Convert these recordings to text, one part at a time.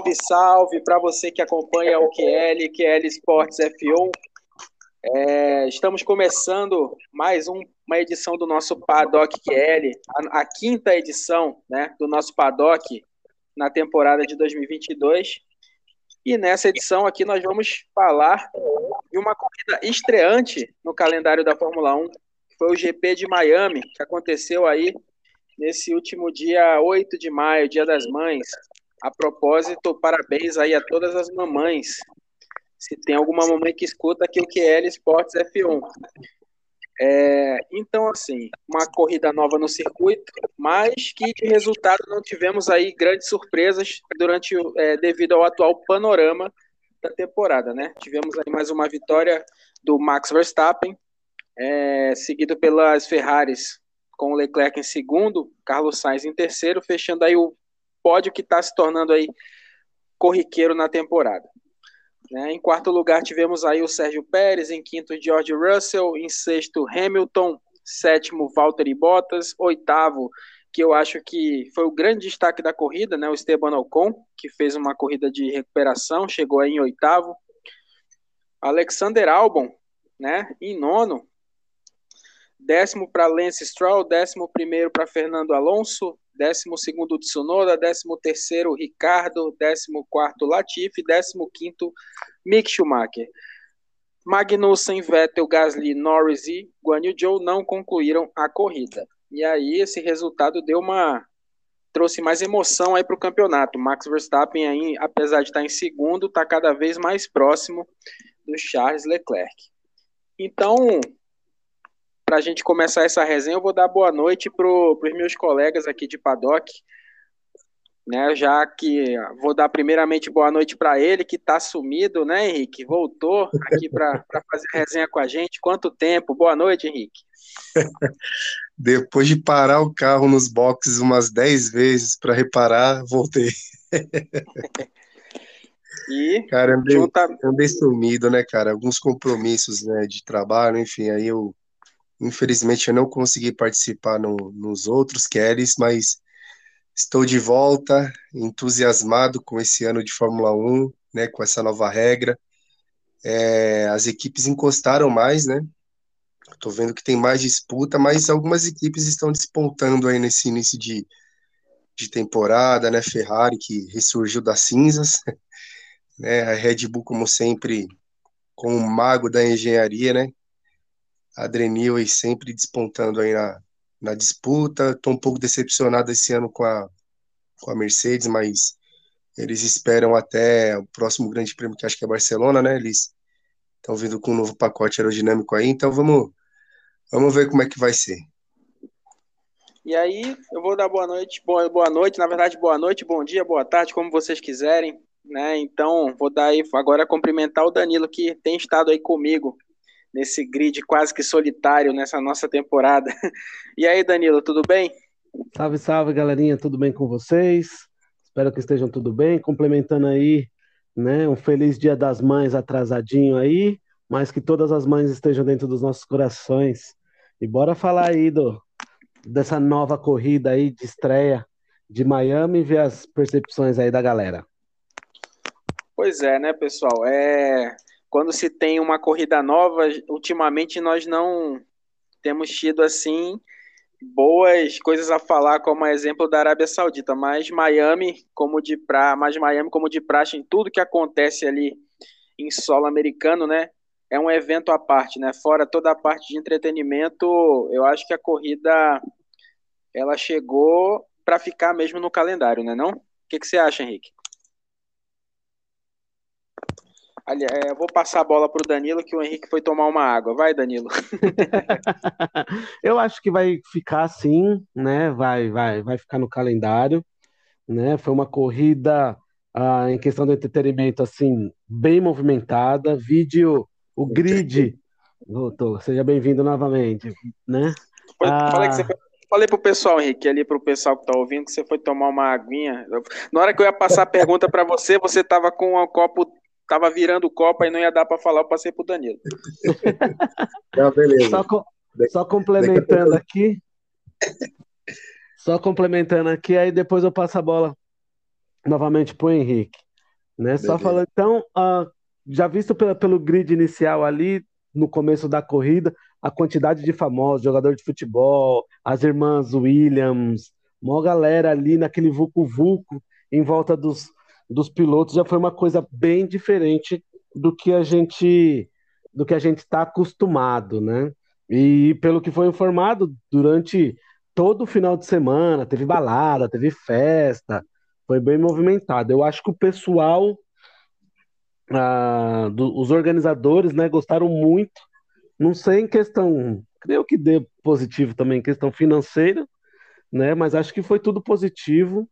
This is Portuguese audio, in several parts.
Salve, salve para você que acompanha o QL, QL Sports F1. É, estamos começando mais um, uma edição do nosso Paddock QL, a, a, quinta edição né, do nosso Paddock na temporada de 2022. E nessa edição aqui nós vamos falar de uma corrida estreante no calendário da Fórmula 1, que foi o GP de Miami, que aconteceu aí nesse último dia 8 de maio, Dia das Mães. A propósito, parabéns aí a todas as mamães. Se tem alguma mamãe que escuta aqui o QL Esportes F1. É, então, assim, uma corrida nova no circuito, mas que de resultado não tivemos aí grandes surpresas durante é, devido ao atual panorama da temporada, né? Tivemos aí mais uma vitória do Max Verstappen, é, seguido pelas Ferraris com o Leclerc em segundo, Carlos Sainz em terceiro, fechando aí o pódio que está se tornando aí corriqueiro na temporada. Né? Em quarto lugar tivemos aí o Sérgio Pérez, em quinto George Russell, em sexto Hamilton, sétimo Valtteri Bottas, oitavo que eu acho que foi o grande destaque da corrida, né? O Esteban Ocon, que fez uma corrida de recuperação, chegou aí em oitavo. Alexander Albon, né? Em nono. Décimo para Lance Stroll, décimo primeiro para Fernando Alonso, 12º Tsunoda, 13º Ricardo, 14º Latifi, 15º Mick Schumacher. Magnussen, Vettel, Gasly, Norris e Guan Yu Zhou não concluíram a corrida. E aí esse resultado deu uma trouxe mais emoção aí para o campeonato. Max Verstappen aí, apesar de estar em segundo, está cada vez mais próximo do Charles Leclerc. Então, para a gente começar essa resenha, eu vou dar boa noite para os meus colegas aqui de paddock, né? Já que vou dar primeiramente boa noite para ele, que está sumido, né, Henrique? Voltou aqui para fazer resenha com a gente. Quanto tempo? Boa noite, Henrique. Depois de parar o carro nos boxes umas 10 vezes para reparar, voltei. E cara, andei, junta... andei sumido, né, cara? Alguns compromissos né, de trabalho, enfim, aí eu Infelizmente eu não consegui participar no, nos outros Kellys, mas estou de volta, entusiasmado com esse ano de Fórmula 1, né, com essa nova regra. É, as equipes encostaram mais, né? Estou vendo que tem mais disputa, mas algumas equipes estão despontando aí nesse início de, de temporada, né? Ferrari que ressurgiu das cinzas, né? A Red Bull, como sempre, com o mago da engenharia, né? Adrenil aí sempre despontando aí na, na disputa. Estou um pouco decepcionado esse ano com a, com a Mercedes, mas eles esperam até o próximo grande prêmio, que acho que é Barcelona, né? Eles estão vindo com um novo pacote aerodinâmico aí, então vamos, vamos ver como é que vai ser. E aí, eu vou dar boa noite, boa, boa noite, na verdade, boa noite, bom dia, boa tarde, como vocês quiserem, né? Então, vou dar aí agora cumprimentar o Danilo que tem estado aí comigo nesse grid quase que solitário nessa nossa temporada. E aí, Danilo, tudo bem? Salve, salve, galerinha, tudo bem com vocês? Espero que estejam tudo bem. Complementando aí, né, um feliz Dia das Mães atrasadinho aí, mas que todas as mães estejam dentro dos nossos corações. E bora falar aí do, dessa nova corrida aí de estreia de Miami e ver as percepções aí da galera. Pois é, né, pessoal? É quando se tem uma corrida nova, ultimamente nós não temos tido assim boas coisas a falar, como exemplo da Arábia Saudita, mas Miami, como de pra, mas Miami como de praxe em tudo que acontece ali em solo americano, né? É um evento à parte, né? Fora toda a parte de entretenimento, eu acho que a corrida ela chegou para ficar mesmo no calendário, né, não? O que, que você acha, Henrique? É, eu vou passar a bola para o Danilo, que o Henrique foi tomar uma água. Vai, Danilo. eu acho que vai ficar assim, né? Vai, vai, vai ficar no calendário, né? Foi uma corrida ah, em questão do entretenimento assim bem movimentada. Vídeo, o grid. Voltou. Seja bem-vindo novamente, né? Ah... Falei que você Falei pro pessoal, Henrique, ali pro pessoal que tá ouvindo, que você foi tomar uma aguinha. Na hora que eu ia passar a pergunta para você, você tava com um copo tava virando o copo e não ia dar para falar, eu passei pro Danilo. Não, beleza. Só, co só complementando aqui. Só complementando aqui, aí depois eu passo a bola novamente para o Henrique. Né? Só falando, então, uh, já visto pela, pelo grid inicial ali, no começo da corrida, a quantidade de famosos, jogador de futebol, as irmãs Williams, uma galera ali naquele vucu-vucu em volta dos, dos pilotos, já foi uma coisa bem diferente do que a gente do que a gente está acostumado, né? E pelo que foi informado, durante todo o final de semana, teve balada, teve festa, foi bem movimentado. Eu acho que o pessoal, ah, do, os organizadores, né, gostaram muito. Não sei em questão, creio que dê positivo também em questão financeira, né? Mas acho que foi tudo positivo,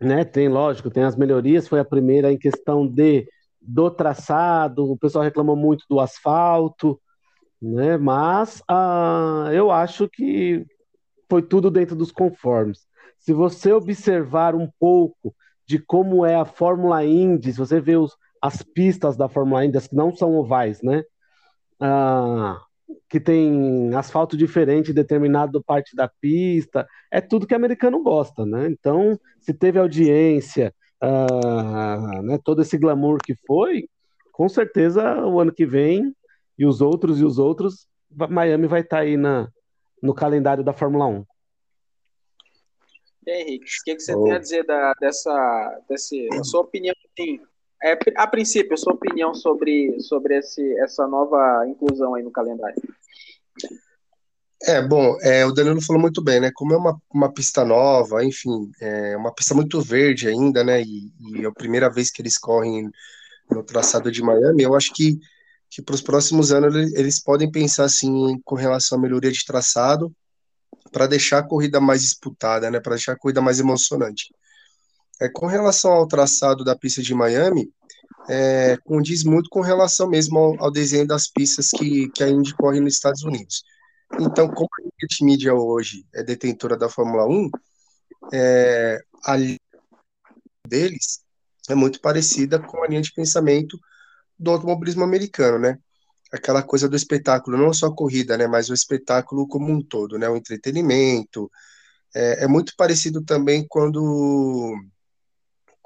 né? Tem, lógico, tem as melhorias. Foi a primeira em questão de do traçado. O pessoal reclamou muito do asfalto, né? Mas ah, eu acho que foi tudo dentro dos conformes. Se você observar um pouco de como é a Fórmula Indy, se você vê os, as pistas da Fórmula Indy, que não são ovais, né? Ah, que tem asfalto diferente em determinada parte da pista, é tudo que o americano gosta, né? Então, se teve audiência, ah, né, todo esse glamour que foi, com certeza o ano que vem e os outros e os outros, Miami vai estar tá aí na, no calendário da Fórmula 1. E aí, Henrique, o que, que você oh. tem a dizer da, dessa, desse, a sua opinião, sim, é, a princípio, sua opinião sobre, sobre esse, essa nova inclusão aí no calendário? É, bom, é, o Danilo falou muito bem, né? Como é uma, uma pista nova, enfim, é uma pista muito verde ainda, né? E, e é a primeira vez que eles correm no traçado de Miami, eu acho que que para os próximos anos eles podem pensar assim com relação à melhoria de traçado para deixar a corrida mais disputada, né, para deixar a corrida mais emocionante. É, com relação ao traçado da pista de Miami, é, condiz muito com relação mesmo ao, ao, desenho das pistas que, que a Indy corre nos Estados Unidos. Então, como a Media hoje é detentora da Fórmula 1, é, a linha deles é muito parecida com a linha de pensamento do automobilismo americano, né? Aquela coisa do espetáculo, não só a corrida, né? Mas o espetáculo como um todo, né? O entretenimento. É, é muito parecido também quando,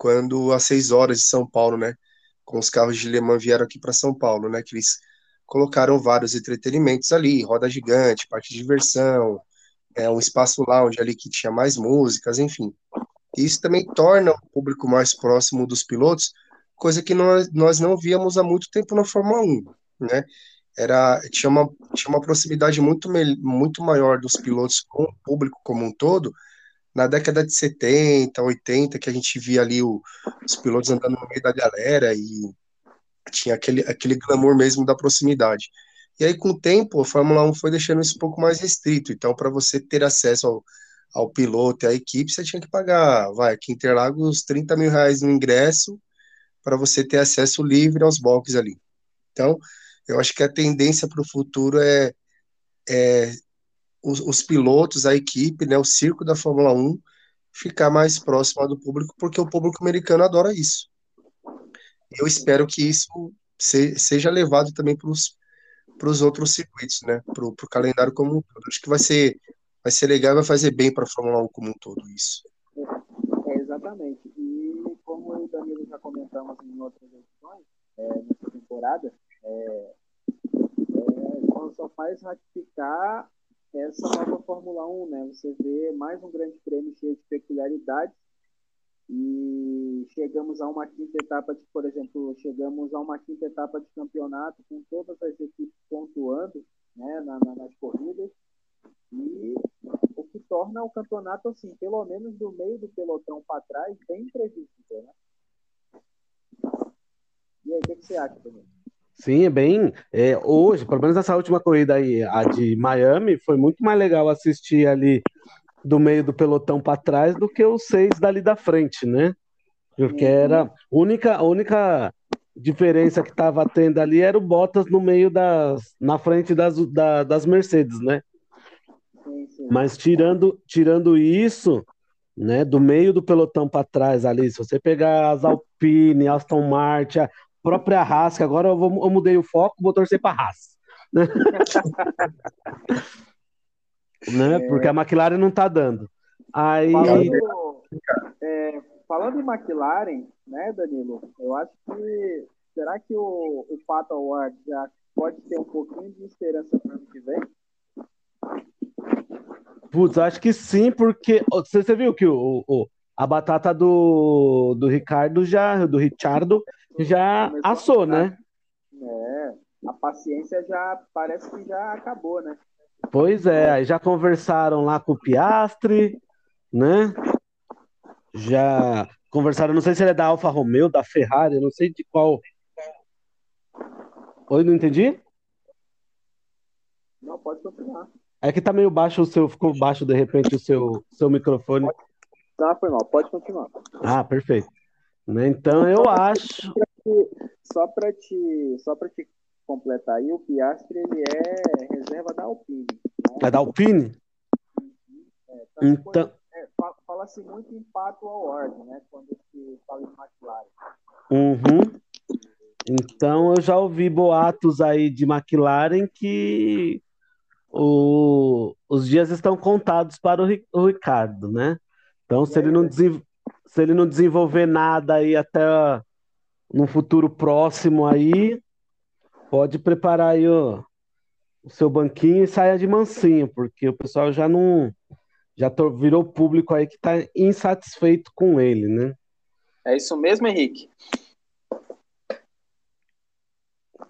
quando às seis horas de São Paulo, né? Com os carros de Le Mans vieram aqui para São Paulo, né? Que eles colocaram vários entretenimentos ali, roda gigante, parte de diversão, é, um espaço lounge ali que tinha mais músicas, enfim. Isso também torna o público mais próximo dos pilotos, coisa que nós, nós não víamos há muito tempo na Fórmula 1, né? Era, tinha, uma, tinha uma proximidade muito, muito maior dos pilotos com o público como um todo, na década de 70, 80, que a gente via ali o, os pilotos andando no meio da galera e tinha aquele, aquele glamour mesmo da proximidade. E aí, com o tempo, a Fórmula 1 foi deixando isso um pouco mais restrito. Então, para você ter acesso ao, ao piloto e à equipe, você tinha que pagar, vai, aqui em Interlagos, 30 mil reais no ingresso para você ter acesso livre aos boxes ali. Então, eu acho que a tendência para o futuro é, é os, os, pilotos, a equipe, né, o circo da Fórmula 1 ficar mais próximo do público, porque o público americano adora isso. Eu espero que isso se, seja levado também para os outros circuitos, né, para o calendário como um todo. Acho que vai ser, vai ser legal, vai fazer bem para a Fórmula 1 como um todo isso. É, exatamente como eu e o Danilo já comentamos em outras edições, é, nessa temporada, é, é, só faz ratificar essa nova Fórmula 1, né? Você vê mais um grande prêmio cheio de peculiaridades e chegamos a uma quinta etapa, de, por exemplo, chegamos a uma quinta etapa de campeonato com todas as equipes pontuando né, na, na, nas corridas e o que torna o campeonato, assim, pelo menos do meio do pelotão para trás, bem imprevisível, né? E aí, o que, que você acha, também? Sim, é bem. É, hoje, pelo menos essa última corrida aí, a de Miami, foi muito mais legal assistir ali do meio do pelotão para trás do que os seis dali da frente, né? Porque uhum. era a única, a única diferença que estava tendo ali era o Bottas no meio das, na frente das, da, das Mercedes, né? Mas tirando, tirando isso, né, do meio do pelotão para trás ali, se você pegar as Alpine, Aston Martin, própria Haas, que agora eu, vou, eu mudei o foco, vou torcer para Haas. Né? né? É... Porque a McLaren não está dando. Aí. Falando, é, falando em McLaren, né, Danilo? Eu acho que será que o, o Pato Award já pode ter um pouquinho de esperança para o ano que vem? Putz, acho que sim, porque você, você viu que o, o, a batata do, do Ricardo já, do Richardo, já assou, né? É, a paciência já parece que já acabou, né? Pois é, aí já conversaram lá com o Piastre, né? Já conversaram, não sei se ele é da Alfa Romeo, da Ferrari, não sei de qual. Oi, não entendi? Não, pode continuar. É que tá meio baixo o seu, ficou baixo de repente o seu, seu microfone. Tá, foi mal, pode continuar. Ah, perfeito. Né, então eu acho. Só para te, só para te completar aí, o Piastri ele é reserva da Alpine. Né? É da Alpine? É, então. É, Fala-se muito em Pato Award, né? Quando se fala em McLaren. Uhum. Então eu já ouvi boatos aí de McLaren que o, os dias estão contados para o, o Ricardo, né? Então, se ele, não se ele não desenvolver nada aí até no futuro próximo aí, pode preparar aí o, o seu banquinho e saia de mansinho, porque o pessoal já não já tô, virou público aí que está insatisfeito com ele, né? É isso mesmo, Henrique.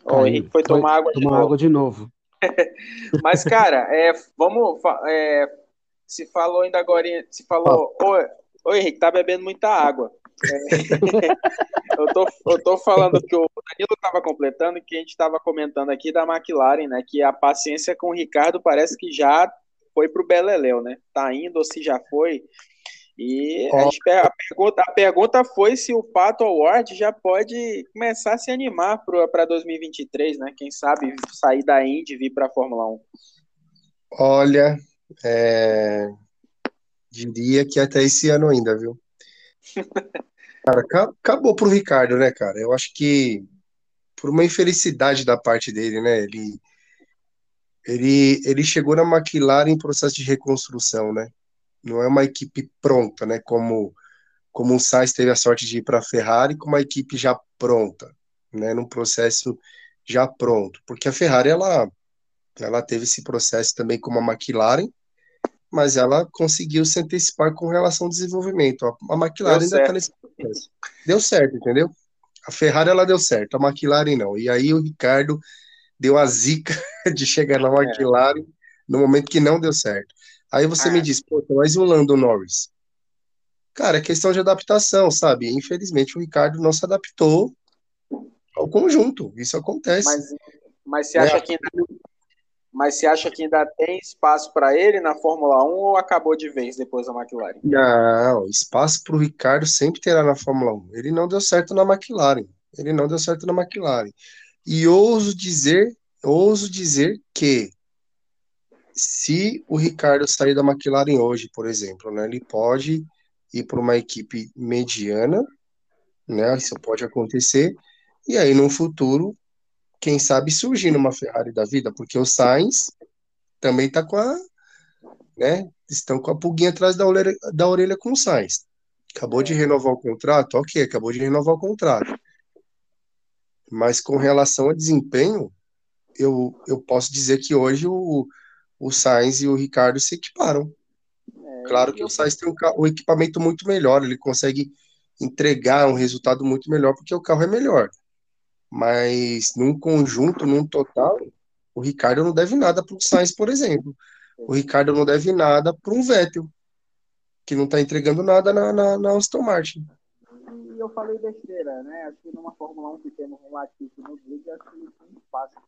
O Henrique foi, foi tomar água de tomar novo. água de novo. Mas, cara, é, vamos. É, se falou ainda agora. Se falou. Oi, Henrique, tá bebendo muita água. Eu, tô, eu tô falando que o Danilo estava completando que a gente estava comentando aqui da McLaren, né? Que a paciência com o Ricardo parece que já foi pro Beleléu, né? Tá indo ou se já foi. E a, a, pergunta, a pergunta foi se o Pato Award já pode começar a se animar para 2023, né? Quem sabe sair da Indy e vir para a Fórmula 1. Olha, é... diria que até esse ano ainda, viu? cara, acabou pro Ricardo, né, cara? Eu acho que por uma infelicidade da parte dele, né? Ele, ele, ele chegou na McLaren em processo de reconstrução, né? não é uma equipe pronta, né? Como como o Sainz teve a sorte de ir para a Ferrari com uma equipe já pronta, né? Num processo já pronto, porque a Ferrari ela ela teve esse processo também como a McLaren, mas ela conseguiu se antecipar com relação ao desenvolvimento. A McLaren ainda está nesse processo. Deu certo, entendeu? A Ferrari ela deu certo, a McLaren não. E aí o Ricardo deu a zica de chegar na é. McLaren é. no momento que não deu certo. Aí você ah. me diz, pô, mas e o Lando Norris? Cara, é questão de adaptação, sabe? Infelizmente o Ricardo não se adaptou ao conjunto. Isso acontece. Mas, mas você acha é. que ainda, mas você acha que ainda tem espaço para ele na Fórmula 1 ou acabou de vez depois da McLaren? Não, espaço para o Ricardo sempre terá na Fórmula 1. Ele não deu certo na McLaren. Ele não deu certo na McLaren. E ouso dizer, ouso dizer que se o Ricardo sair da McLaren hoje, por exemplo, né, ele pode ir para uma equipe mediana, né, isso pode acontecer, e aí no futuro, quem sabe surgir numa Ferrari da vida, porque o Sainz também está com a, né, estão com a pulguinha atrás da orelha, da orelha com o Sainz. Acabou de renovar o contrato? Ok, acabou de renovar o contrato. Mas com relação a desempenho, eu, eu posso dizer que hoje o, o Sainz e o Ricardo se equiparam. É, claro que o Sainz tem um, um, equipamento muito melhor, ele consegue entregar um resultado muito melhor porque o carro é melhor. Mas num conjunto, num total, o Ricardo não deve nada para o Sainz, por exemplo. O Ricardo não deve nada para um Vettel, que não está entregando nada na, na, na Aston Martin. E eu falei besteira, né? Acho que numa Fórmula 1 que temos um Latifi no grid, acho que não passa.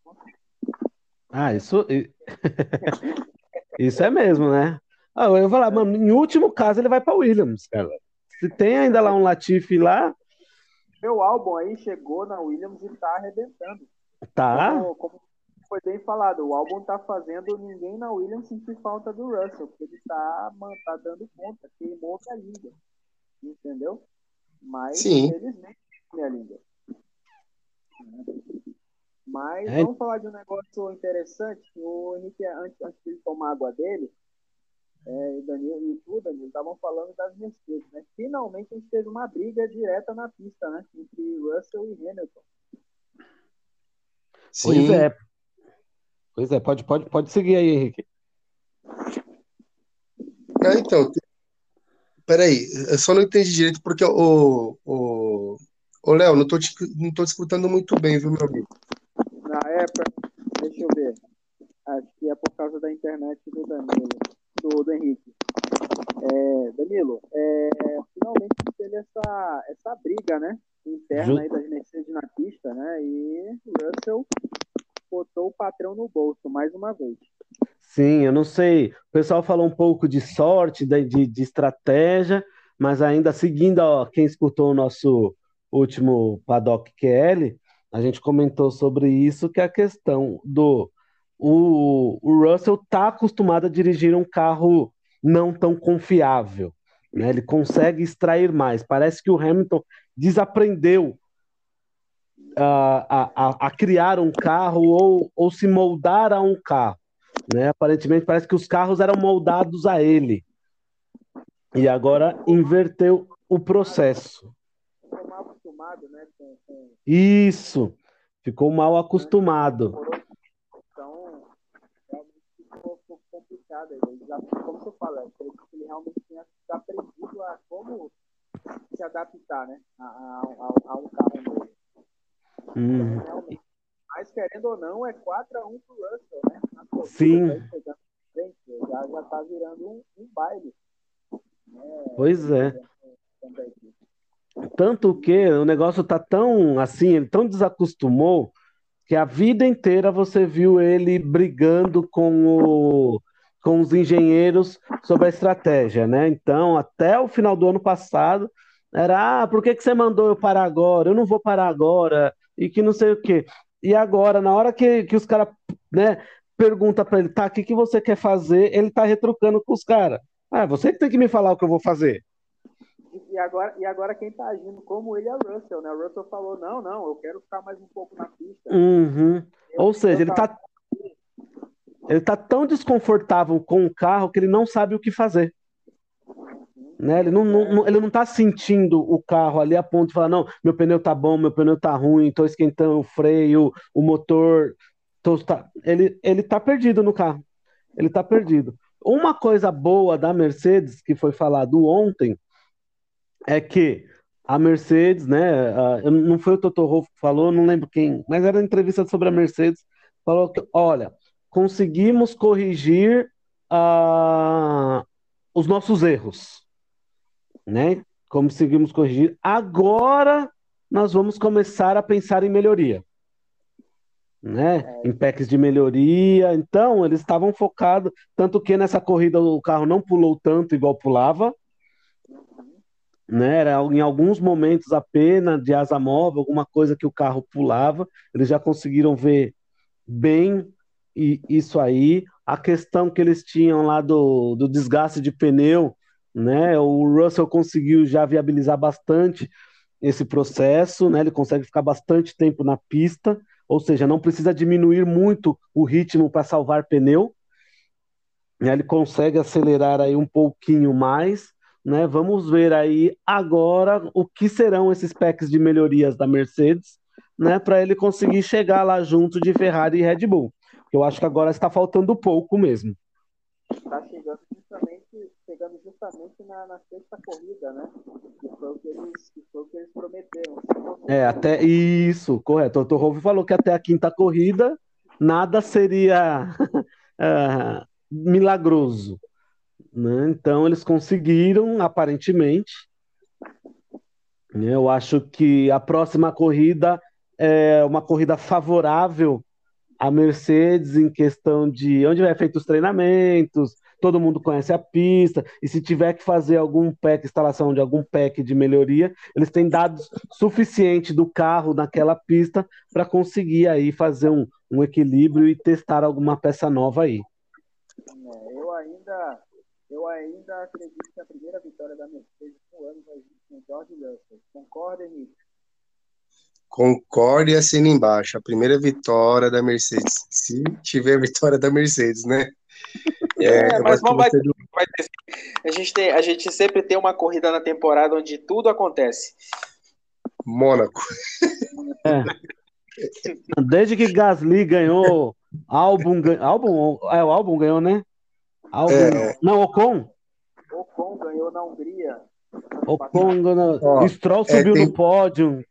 Ah, isso. isso é mesmo, né? Ah, eu vou falar, mano, em último caso ele vai para Williams, cara. Se tem ainda lá um Latifi lá. Meu álbum aí chegou na Williams e tá arrebentando. Tá. Como, como foi bem falado, o álbum tá fazendo ninguém na Williams sentir falta do Russell, porque ele tá, man, tá dando conta, queimou a liga. Entendeu? Mas, Sim. infelizmente, minha linda. Mas é. vamos falar de um negócio interessante. O Henrique, antes, antes de tomar água dele, é, e Danilo e tu, Danilo, estavam falando das Mercedes, né? Finalmente a gente teve uma briga direta na pista, né? Entre Russell e Hamilton. Sim. Pois é. Pois é, pode, pode, pode seguir aí, Henrique. Ah, então, peraí, eu só não entendi direito porque o, o, o Léo, não tô, não tô escutando muito bem, viu, meu amigo? Na época, deixa eu ver. Acho que é por causa da internet do Danilo do, do Henrique. É, Danilo, é, finalmente teve essa, essa briga, né? Interna aí das Mercedes na pista, né? E o Russell botou o patrão no bolso mais uma vez. Sim, eu não sei. O pessoal falou um pouco de sorte, de, de, de estratégia, mas ainda seguindo ó, quem escutou o nosso último Paddock QL, a gente comentou sobre isso, que é a questão do o, o Russell está acostumado a dirigir um carro não tão confiável. Né? Ele consegue extrair mais. Parece que o Hamilton desaprendeu a, a, a criar um carro ou, ou se moldar a um carro. Né? Aparentemente, parece que os carros eram moldados a ele. E agora inverteu o processo. Ficou mal acostumado, né? Isso, ficou mal acostumado. Fala, ele realmente tinha aprendido a como se adaptar né, a, a, a um carro novo. Hum. Realmente. Mas querendo ou não, é 4x1 pro Russell, né? Sim. já, já tá virando um, um baile. Né? Pois é. Tanto que o negócio tá tão assim, ele tão desacostumou que a vida inteira você viu ele brigando com o com os engenheiros sobre a estratégia, né? Então, até o final do ano passado, era, ah, por que, que você mandou eu parar agora? Eu não vou parar agora, e que não sei o quê. E agora, na hora que, que os caras, né, pergunta para ele, tá, o que, que você quer fazer? Ele tá retrucando com os caras. Ah, você que tem que me falar o que eu vou fazer. E agora, e agora quem tá agindo como ele é o Russell, né? O Russell falou, não, não, eu quero ficar mais um pouco na pista. Uhum. Ou seja, ele tá ele está tão desconfortável com o carro que ele não sabe o que fazer. Né? Ele não, não, não tá sentindo o carro ali a ponto de falar, não, meu pneu tá bom, meu pneu tá ruim, estou esquentando o freio, o motor. Tô, tá... Ele, ele tá perdido no carro. Ele tá perdido. Uma coisa boa da Mercedes, que foi falado ontem, é que a Mercedes, né? não foi o Toto Wolff que falou, não lembro quem, mas era entrevista sobre a Mercedes, falou que, olha, conseguimos corrigir uh, os nossos erros, né? Conseguimos corrigir. Agora nós vamos começar a pensar em melhoria, né? É. Em packs de melhoria. Então eles estavam focados, tanto que nessa corrida o carro não pulou tanto igual pulava. Né, era em alguns momentos apenas de asa móvel, alguma coisa que o carro pulava, eles já conseguiram ver bem e isso aí. A questão que eles tinham lá do, do desgaste de pneu, né? O Russell conseguiu já viabilizar bastante esse processo, né? Ele consegue ficar bastante tempo na pista, ou seja, não precisa diminuir muito o ritmo para salvar pneu. Né? Ele consegue acelerar aí um pouquinho mais, né? Vamos ver aí agora o que serão esses packs de melhorias da Mercedes, né? Para ele conseguir chegar lá junto de Ferrari e Red Bull. Eu acho que agora está faltando pouco mesmo. Está chegando justamente, chegando justamente na, na, sexta corrida, né? Que foi o que eles, que foi o que eles prometeram. É, até isso, correto. O Torro falou que até a quinta corrida nada seria uh, milagroso. Né? Então eles conseguiram, aparentemente. Eu acho que a próxima corrida é uma corrida favorável a Mercedes em questão de onde vai feito os treinamentos, todo mundo conhece a pista, e se tiver que fazer algum pack, instalação de algum pack de melhoria, eles têm dados suficiente do carro naquela pista para conseguir aí fazer um, um equilíbrio e testar alguma peça nova aí. É, eu ainda eu ainda acredito que a primeira vitória da Mercedes no ano vai vir com George Russell. Concorda, Henrique? Concorde e assina embaixo. A primeira vitória da Mercedes. Se tiver vitória da Mercedes, né? É, é mas vamos, vai, ter, vai, ter A gente, tem, a gente sempre tem uma corrida na temporada onde tudo acontece. Mônaco. É. Desde que Gasly ganhou álbum, álbum, é o álbum ganhou, né? Álbum, é. Não, Ocon. Ocon ganhou na Hungria. Ocon ganhou. Stroll é, subiu tem... no pódio.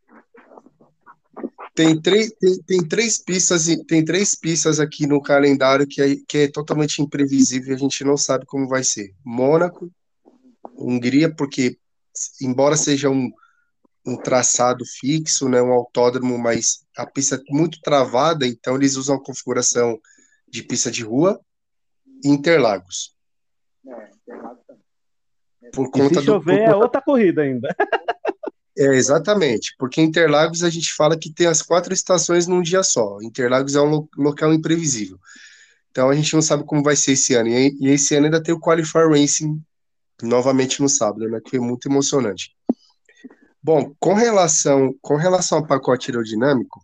Tem três, tem, tem, três pistas, tem três pistas aqui no calendário que é, que é totalmente imprevisível e a gente não sabe como vai ser. Mônaco, Hungria, porque embora seja um, um traçado fixo, né, um autódromo, mas a pista é muito travada, então eles usam a configuração de pista de rua e Interlagos. É, Interlagos também. Por conta e se chover do, por... é outra corrida ainda. É, exatamente, porque Interlagos a gente fala que tem as quatro estações num dia só. Interlagos é um lo local imprevisível. Então a gente não sabe como vai ser esse ano. E, e esse ano ainda tem o Qualifier Racing novamente no sábado, né? Que é muito emocionante. Bom, com relação, com relação ao pacote aerodinâmico,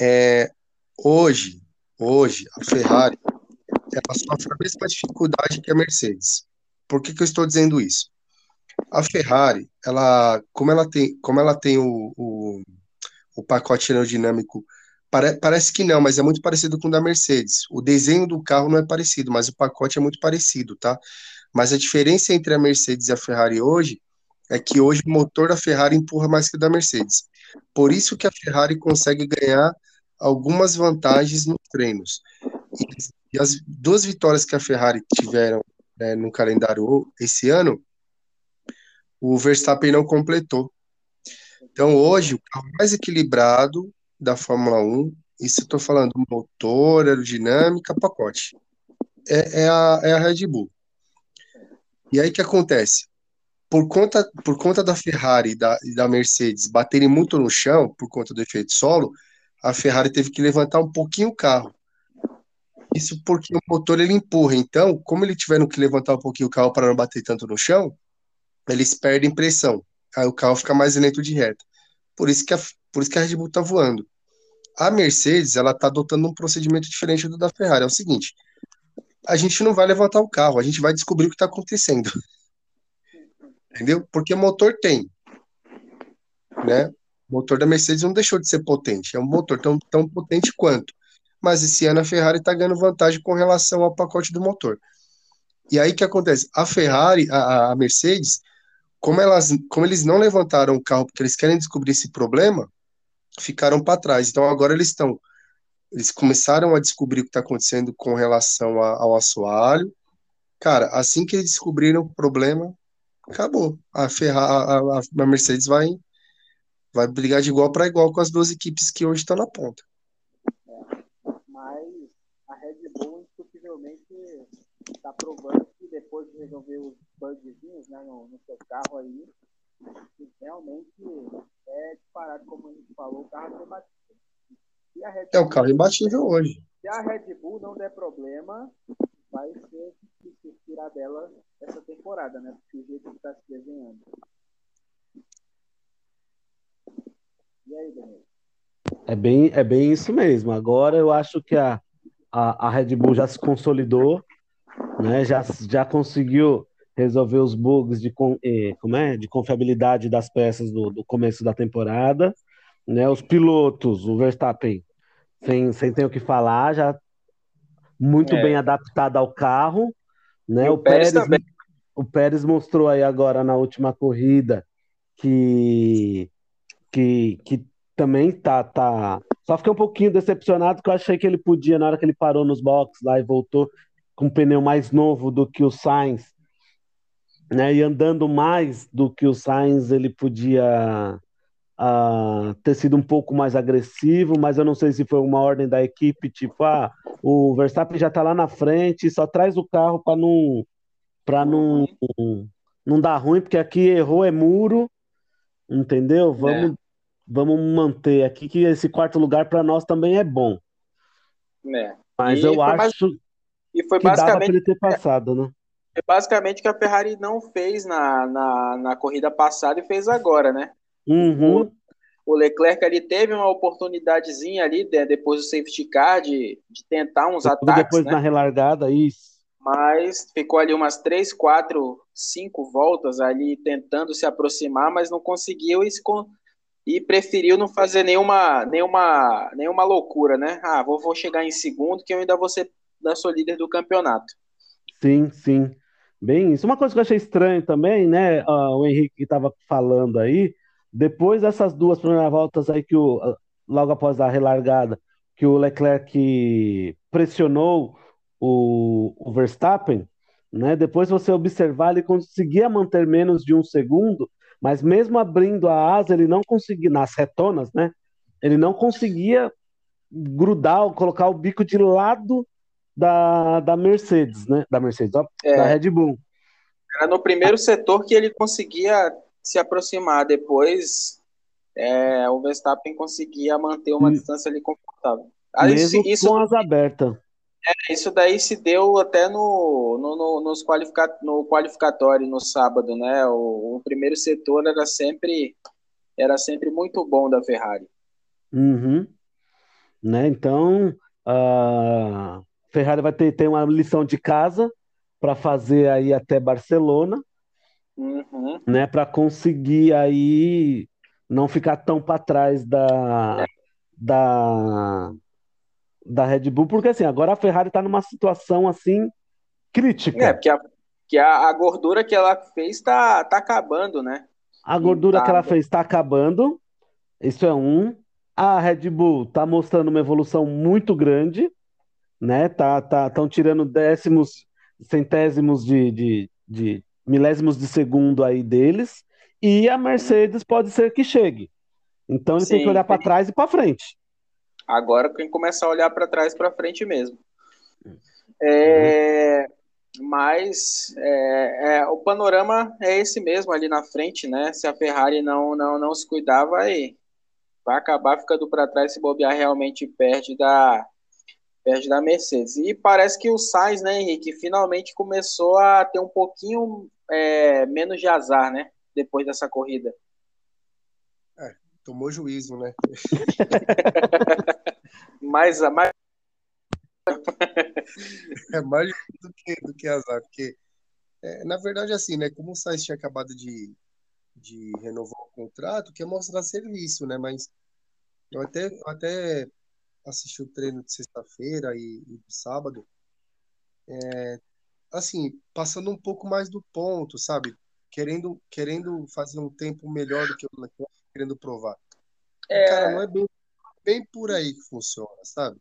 é, hoje, hoje, a Ferrari ela sofre a mesma dificuldade que a Mercedes. Por que, que eu estou dizendo isso? A Ferrari, ela, como ela tem, como ela tem o, o, o pacote aerodinâmico, pare, parece que não, mas é muito parecido com o da Mercedes. O desenho do carro não é parecido, mas o pacote é muito parecido, tá? Mas a diferença entre a Mercedes e a Ferrari hoje é que hoje o motor da Ferrari empurra mais que o da Mercedes. Por isso que a Ferrari consegue ganhar algumas vantagens nos treinos. E, as duas vitórias que a Ferrari tiveram né, no calendário esse ano, o Verstappen não completou. Então hoje o carro mais equilibrado da Fórmula 1, isso estou falando motor, aerodinâmica, pacote, é, é, a, é a Red Bull. E aí o que acontece? por conta, por conta da Ferrari e da, e da Mercedes baterem muito no chão, por conta do efeito solo, a Ferrari teve que levantar um pouquinho o carro. Isso porque o motor ele empurra. Então, como eles tiveram que levantar um pouquinho o carro para não bater tanto no chão, eles perdem pressão. Aí o carro fica mais lento de reta. Por isso que a, por isso que a Red Bull está voando. A Mercedes, ela está adotando um procedimento diferente do da Ferrari. É o seguinte: a gente não vai levantar o carro, a gente vai descobrir o que está acontecendo entendeu? Porque motor tem, né? O motor da Mercedes não deixou de ser potente, é um motor tão, tão potente quanto. Mas esse ano a Ferrari está ganhando vantagem com relação ao pacote do motor. E aí que acontece? A Ferrari, a, a Mercedes, como, elas, como eles não levantaram o carro porque eles querem descobrir esse problema, ficaram para trás. Então agora eles estão. Eles começaram a descobrir o que está acontecendo com relação a, ao assoalho. Cara, assim que eles descobriram o problema, acabou. A, a, a, Mercedes vai, vai brigar de igual para igual com as duas equipes que hoje estão na ponta. É, mas a Red Bull, indiscutivelmente, está provando depois de resolver os bugzinhos né, no, no seu carro aí, realmente é disparado, como a gente falou, o carro é imbatível. é o carro imbatível hoje. Se a Red Bull não der problema, vai ser difícil tirar dela essa temporada, né? Porque o jeito que está se desenhando. E aí, Daniel? É bem, é bem isso mesmo. Agora eu acho que a, a, a Red Bull já se consolidou, né? já, já conseguiu resolver os bugs de, eh, como é? de confiabilidade das peças do, do começo da temporada. Né? Os pilotos, o Verstappen, sem, sem ter o que falar, já muito é. bem adaptado ao carro. Né? O, Pérez, Pérez o Pérez mostrou aí agora na última corrida que, que, que também tá, tá. Só fiquei um pouquinho decepcionado que eu achei que ele podia, na hora que ele parou nos boxes lá e voltou com um pneu mais novo do que o Sainz, né? E andando mais do que o Sainz, ele podia uh, ter sido um pouco mais agressivo, mas eu não sei se foi uma ordem da equipe, tipo, ah, o Verstappen já está lá na frente, só traz o carro para não para não não dar ruim, porque aqui errou é muro, entendeu? Vamos é. vamos manter aqui que esse quarto lugar para nós também é bom. É. Mas e eu acho mais... e foi que basicamente dava ele ter passado, né? É basicamente que a Ferrari não fez na, na, na corrida passada e fez agora, né? Uhum. O, Leclerc ali teve uma oportunidadezinha ali, de, depois do safety car, de, de tentar uns ataques. Depois né? na relargada, isso. mas ficou ali umas três, quatro, cinco voltas ali tentando se aproximar, mas não conseguiu e, e preferiu não fazer nenhuma, nenhuma, nenhuma loucura, né? Ah, vou, vou chegar em segundo que eu ainda vou ser sua líder do campeonato. Sim, sim. Bem, isso. Uma coisa que eu achei estranho também, né? Uh, o Henrique estava falando aí, depois dessas duas primeiras voltas aí que o, logo após a relargada, que o Leclerc pressionou o, o Verstappen, né? Depois você observar, ele conseguia manter menos de um segundo, mas mesmo abrindo a asa, ele não conseguia, nas retonas, né? Ele não conseguia grudar colocar o bico de lado da, da Mercedes, né? Da Mercedes, ó, é, da Red Bull. Era no primeiro setor que ele conseguia se aproximar, depois é, o Verstappen conseguia manter uma distância ali confortável. Mesmo isso, com as abertas. É, isso daí se deu até no, no, no, nos qualifica, no qualificatório no sábado, né? O, o, primeiro setor era sempre era sempre muito bom da Ferrari. Uhum. Né? Então a Ferrari vai ter, ter uma lição de casa para fazer aí até Barcelona, uhum. né? Para conseguir aí não ficar tão para trás da, é. da da Red Bull, porque assim, agora a Ferrari está numa situação assim crítica. É, porque a, que a, a gordura que ela fez está tá acabando, né? A gordura tá... que ela fez está acabando, isso é um. A Red Bull está mostrando uma evolução muito grande, né? Tá, tá, estão tirando décimos, centésimos de, de, de milésimos de segundo aí deles, e a Mercedes pode ser que chegue. Então ele Sim, tem que olhar para trás e para frente. Agora tem que começar a olhar para trás para frente mesmo. É, mas é, é, o panorama é esse mesmo ali na frente, né? Se a Ferrari não, não, não se cuidar, vai, vai acabar ficando para trás se bobear realmente perde da, perde da Mercedes. E parece que o Sainz, né, Henrique, finalmente começou a ter um pouquinho é, menos de azar, né? Depois dessa corrida tomou juízo, né? mais, mais... é mais do que, do que azar, porque é, na verdade assim, né? Como o Sainz tinha acabado de, de renovar o contrato, quer mostrar serviço, né? Mas eu até, eu até assisti o treino de sexta-feira e, e de sábado, é, assim, passando um pouco mais do ponto, sabe? Querendo, querendo fazer um tempo melhor do que o Leclerc, querendo provar. É... Cara, não é bem, bem por aí que funciona, sabe?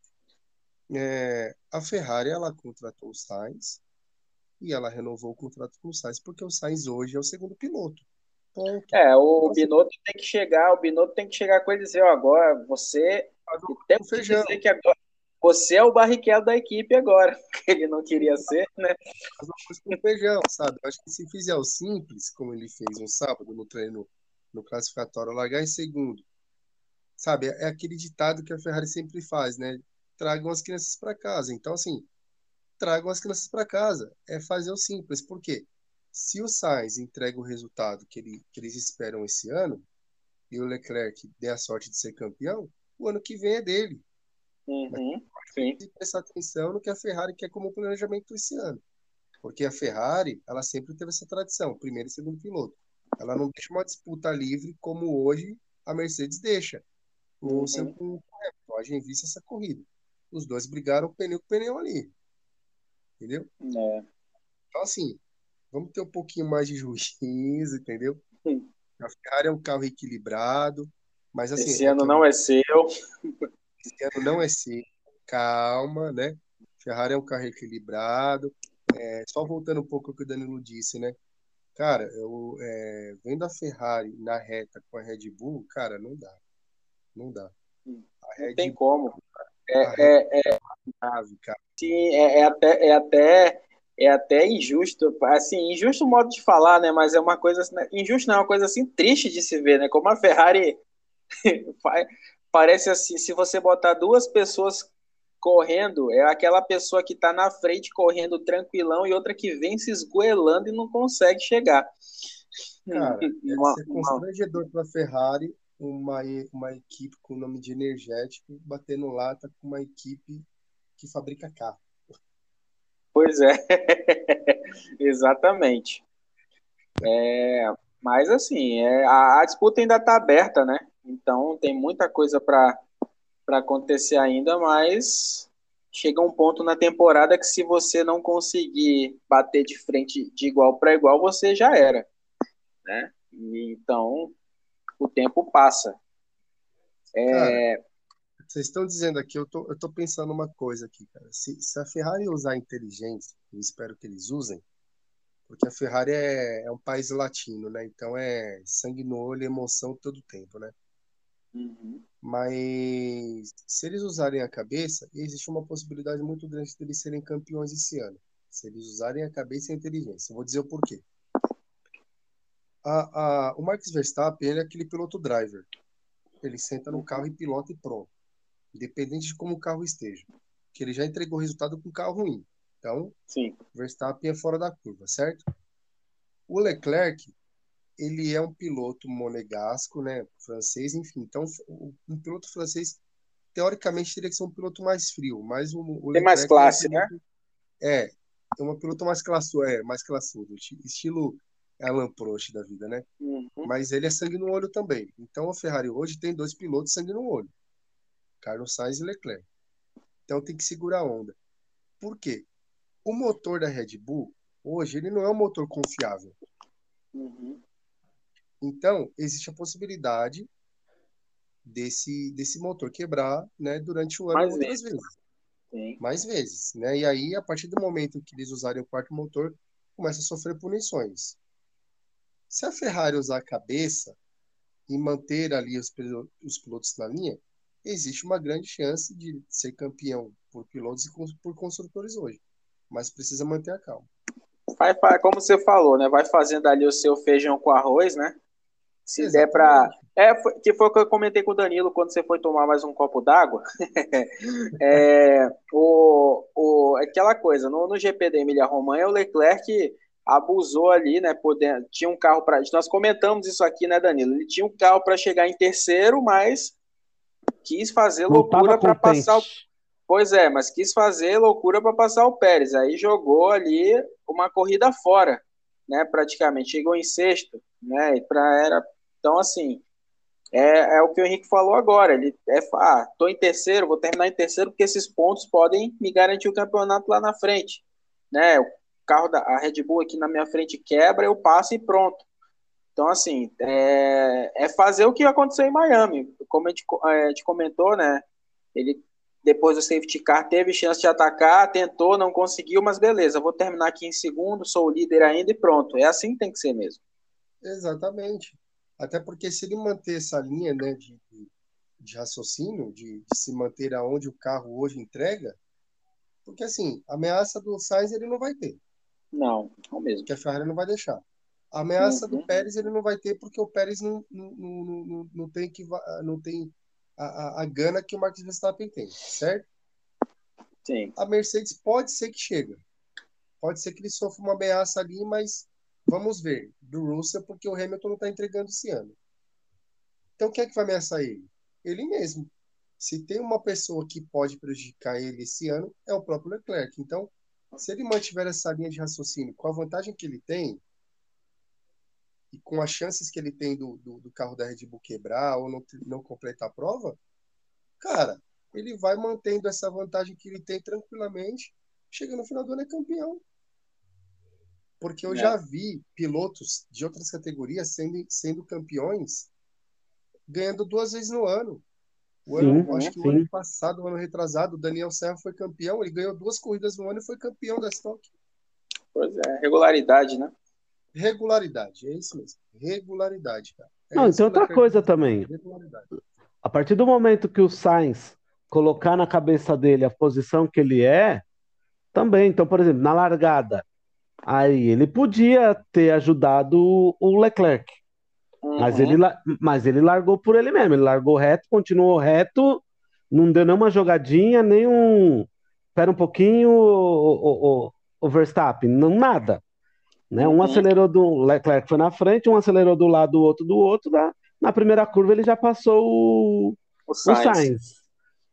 É, a Ferrari, ela contratou o Sainz e ela renovou o contrato com o Sainz porque o Sainz hoje é o segundo piloto. É, o Binotto tem que chegar, o Binotto tem que chegar com ele e dizer, ó, agora você tem que feijão. dizer que agora você é o Barrichello da equipe agora, que ele não queria ser, né? Faz uma coisa com feijão, sabe? Eu acho que se fizer o simples, como ele fez no sábado no treino no classificatório, largar em segundo, sabe? É aquele ditado que a Ferrari sempre faz, né? Tragam as crianças para casa. Então, assim, tragam as crianças para casa. É fazer o simples. Por quê? Se o Sainz entrega o resultado que, ele, que eles esperam esse ano, e o Leclerc der a sorte de ser campeão, o ano que vem é dele. Uhum, sim. E prestar atenção no que a Ferrari quer como planejamento esse ano. Porque a Ferrari, ela sempre teve essa tradição, primeiro e segundo piloto. Ela não deixa uma disputa livre como hoje a Mercedes deixa. O uhum. seu a gente visse essa corrida. Os dois brigaram pneu com pneu ali. Entendeu? É. Então, assim, vamos ter um pouquinho mais de juízo, entendeu? Sim. A Ferrari é um carro equilibrado, mas assim. Esse ano não é seu. Esse ano não é seu. Calma, né? Ferrari é um carro equilibrado. É, só voltando um pouco ao que o Danilo disse, né? Cara, eu é, vendo a Ferrari na reta com a Red Bull, cara, não dá. Não dá. Não tem como. É, é, é, sim, é, é, até, é, até, é até injusto, assim, injusto o modo de falar, né? Mas é uma coisa, assim, injusto não, é uma coisa assim triste de se ver, né? Como a Ferrari parece assim, se você botar duas pessoas correndo, é aquela pessoa que está na frente correndo tranquilão e outra que vem se esgoelando e não consegue chegar. Cara, ser constrangedor para a Ferrari uma, uma equipe com o nome de energético batendo lata com uma equipe que fabrica carro. Pois é, exatamente. É, mas assim, é, a, a, disputa ainda está aberta, né? Então tem muita coisa para acontecer ainda, mas chega um ponto na temporada que se você não conseguir bater de frente de igual para igual, você já era, né? E, então o tempo passa. É... Vocês estão dizendo aqui, eu tô, eu tô pensando uma coisa aqui, cara. Se, se a Ferrari usar inteligência, eu espero que eles usem, porque a Ferrari é, é um país latino, né? Então é sangue no olho emoção todo tempo, né? Uhum. Mas se eles usarem a cabeça, existe uma possibilidade muito grande de eles serem campeões esse ano. Se eles usarem a cabeça e a inteligência. Eu vou dizer o porquê. A, a, o Max Verstappen ele é aquele piloto driver. Ele senta no carro e pilota e pronto independente de como o carro esteja. Que ele já entregou resultado com carro ruim. Então, Sim. Verstappen é fora da curva, certo? O Leclerc, ele é um piloto monegasco, né, francês, enfim. Então, um piloto francês, teoricamente, teria que ser um piloto mais frio, mas o, o Tem mais classe, é um né? É, é um piloto mais classudo, é, mais classudo, estilo Alan Prost da vida, né? Uhum. Mas ele é sangue no olho também. Então, a Ferrari hoje tem dois pilotos sangue no olho. Carlos Sainz e Leclerc. Então tem que segurar a onda. Por quê? O motor da Red Bull, hoje, ele não é um motor confiável. Uhum. Então, existe a possibilidade desse, desse motor quebrar né, durante o ano Mais outras vezes. vezes. Sim. Mais vezes. Né? E aí, a partir do momento que eles usarem o quarto motor, começa a sofrer punições. Se a Ferrari usar a cabeça e manter ali os, os pilotos na linha, existe uma grande chance de ser campeão por pilotos e por construtores hoje. Mas precisa manter a calma. Vai, como você falou, né? Vai fazendo ali o seu feijão com arroz, né? Se Exatamente. der para. É, que foi o que eu comentei com o Danilo quando você foi tomar mais um copo d'água. é, o, o, aquela coisa, no, no GP da Emília Romanha, o Leclerc abusou ali, né? Poder, tinha um carro para. Nós comentamos isso aqui, né, Danilo? Ele tinha um carro para chegar em terceiro, mas quis fazer loucura para passar o. Pois é, mas quis fazer loucura para passar o Pérez. Aí jogou ali uma corrida fora, né? Praticamente chegou em sexto, né? Para era então assim é, é o que o Henrique falou agora. Ele é ah, tô em terceiro, vou terminar em terceiro porque esses pontos podem me garantir o campeonato lá na frente, né? O carro da a Red Bull aqui na minha frente quebra, eu passo e pronto. Então, assim, é, é, fazer o que aconteceu em Miami. Como a gente, é, a gente, comentou, né? Ele, depois do safety car, teve chance de atacar, tentou, não conseguiu, mas beleza, vou terminar aqui em segundo, sou o líder ainda e pronto. É assim que tem que ser mesmo. Exatamente. Até porque se ele manter essa linha né, de, de raciocínio, de, de se manter aonde o carro hoje entrega, porque assim, ameaça do Sainz ele não vai ter. Não, não mesmo. Que a Ferrari não vai deixar. A ameaça uhum. do Pérez ele não vai ter porque o Pérez não, não, não, não, não tem, que, não tem a, a, a gana que o Max Verstappen tem, certo? Sim. A Mercedes pode ser que chegue. Pode ser que ele sofra uma ameaça ali, mas vamos ver. Do Russell, porque o Hamilton não está entregando esse ano. Então quem é que vai ameaçar ele? Ele mesmo. Se tem uma pessoa que pode prejudicar ele esse ano, é o próprio Leclerc. Então, se ele mantiver essa linha de raciocínio com a vantagem que ele tem, e com as chances que ele tem do, do, do carro da Red Bull quebrar ou não, não completar a prova, cara, ele vai mantendo essa vantagem que ele tem tranquilamente, chega no final do ano é campeão. Porque eu é. já vi pilotos de outras categorias sendo, sendo campeões ganhando duas vezes no ano. O ano, sim, acho que sim. o ano passado, o ano retrasado, o Daniel Serra foi campeão, ele ganhou duas corridas no ano e foi campeão da Stock. Pois é, regularidade, né? Regularidade, é isso mesmo. Regularidade, cara. É Não, tem outra coisa também. A partir do momento que o Sainz colocar na cabeça dele a posição que ele é, também. Então, por exemplo, na largada, aí ele podia ter ajudado o Leclerc. Uhum. Mas, ele, mas ele largou por ele mesmo. Ele largou reto, continuou reto, não deu nenhuma jogadinha, nem um. Espera um pouquinho, o, o, o Verstappen, não nada. Né? Um uhum. acelerou do Leclerc foi na frente, um acelerou do lado, o outro do outro. Da, na primeira curva ele já passou o, o, Sainz. o Sainz.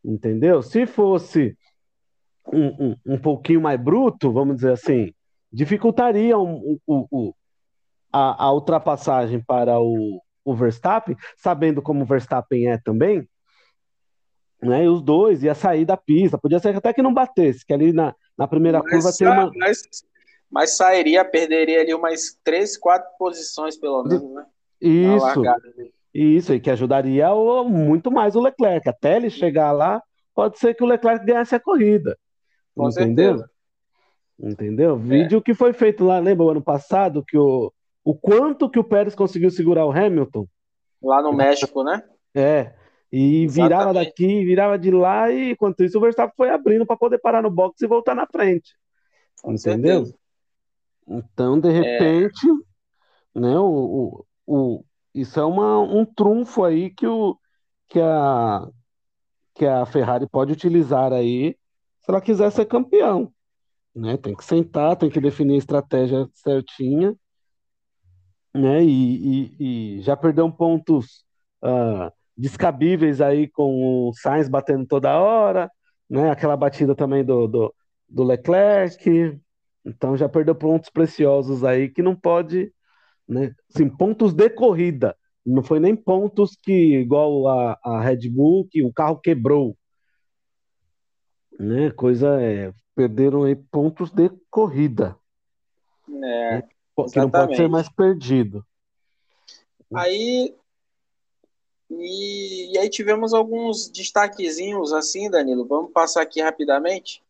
Entendeu? Se fosse um, um, um pouquinho mais bruto, vamos dizer assim, dificultaria um, um, a, a, ultrapassagem para o, o Verstappen, sabendo como o Verstappen é também, né? E os dois ia sair da pista, podia ser até que não batesse, que ali na, na primeira mas, curva tem uma. Mas, mas sairia, perderia ali umas três, quatro posições, pelo menos, né? Isso. Isso, e que ajudaria o, muito mais o Leclerc. Até ele chegar lá, pode ser que o Leclerc ganhasse a corrida. Com entendeu? Certeza. Entendeu? É. Vídeo que foi feito lá, lembra o ano passado, que o, o quanto que o Pérez conseguiu segurar o Hamilton? Lá no México, né? É. E Exatamente. virava daqui, virava de lá, e enquanto isso o Verstappen foi abrindo para poder parar no box e voltar na frente. Com entendeu? Certeza. Então, de repente, é. né, o, o, o, isso é uma, um trunfo aí que, o, que, a, que a Ferrari pode utilizar aí se ela quiser ser campeão. Né? Tem que sentar, tem que definir a estratégia certinha, né? E, e, e já perdeu pontos uh, descabíveis aí com o Sainz batendo toda hora, né? Aquela batida também do, do, do Leclerc. Então já perdeu pontos preciosos aí que não pode, né? Sim, pontos de corrida. Não foi nem pontos que, igual a, a Red Bull, que o carro quebrou. Né? Coisa é. Perderam aí pontos de corrida. É, né? Que não pode ser mais perdido. Aí e, e, aí tivemos alguns destaquezinhos assim, Danilo. Vamos passar aqui rapidamente,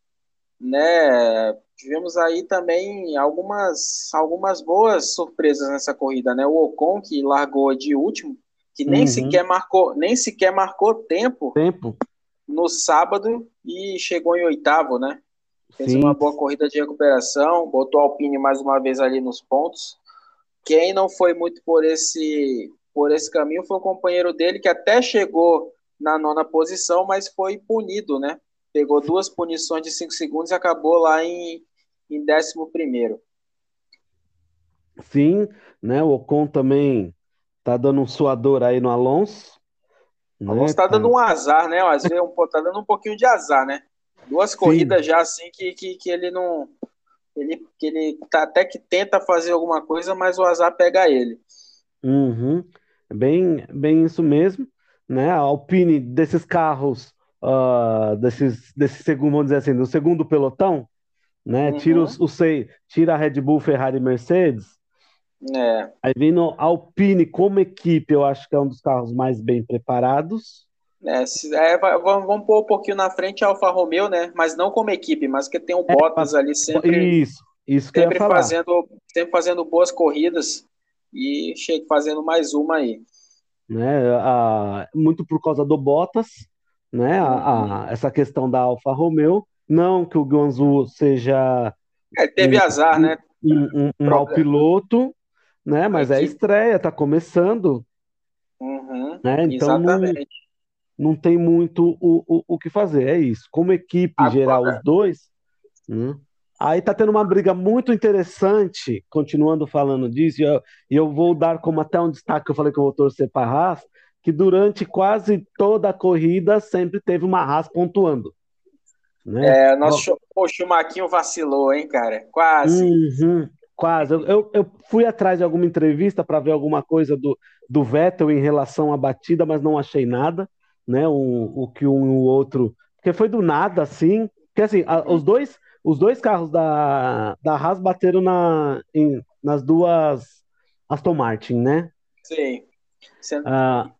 né? Tivemos aí também algumas algumas boas surpresas nessa corrida, né? O Ocon que largou de último, que nem uhum. sequer marcou nem sequer marcou tempo. Tempo. No sábado e chegou em oitavo, né? Fez Sim. uma boa corrida de recuperação, botou a Alpine mais uma vez ali nos pontos. Quem não foi muito por esse por esse caminho foi o companheiro dele que até chegou na nona posição, mas foi punido, né? Pegou duas punições de cinco segundos e acabou lá em, em décimo primeiro. Sim, né? O Ocon também tá dando um suador aí no Alonso. O Alonso né, tá dando um azar, né? Às vezes tá dando um pouquinho de azar, né? Duas Sim. corridas já assim que, que, que ele não. Ele, que ele tá, até que tenta fazer alguma coisa, mas o azar pega ele. Uhum. Bem, bem isso mesmo, né? A Alpine desses carros, uh, desses, desse segundo, vamos dizer assim, do segundo pelotão, né? Uhum. Tira os, os tira a Red Bull, Ferrari Mercedes. É. Aí vindo Alpine como equipe, eu acho que é um dos carros mais bem preparados. É, se, é, vamos, vamos pôr um pouquinho na frente a Alfa Romeo, né? Mas não como equipe, mas que tem o é, Bottas ali sempre. Isso, isso que sempre fazendo, sempre fazendo boas corridas e chega fazendo mais uma aí. Né, a, muito por causa do Bottas, né, a, a, essa questão da Alfa Romeo, não que o Guanzu seja é, teve um, azar, né? Um, um, um mau piloto, né? Mas é, é estreia, tá começando. Uhum, né? Então não, não tem muito o, o, o que fazer, é isso. Como equipe Agora... geral, os dois, né? Aí tá tendo uma briga muito interessante, continuando falando disso, e eu, e eu vou dar como até um destaque que eu falei que eu vou torcer para a Haas, que durante quase toda a corrida sempre teve uma Haas pontuando. Né? É, nosso o Chumaquinho vacilou, hein, cara? Quase. Uhum, quase. Eu, eu, fui atrás de alguma entrevista para ver alguma coisa do, do Vettel em relação à batida, mas não achei nada, né? O, o que um e o outro. Porque foi do nada, assim. Porque assim, a, os dois os dois carros da, da Haas bateram na, em, nas duas Aston Martin, né? Sim. Ah,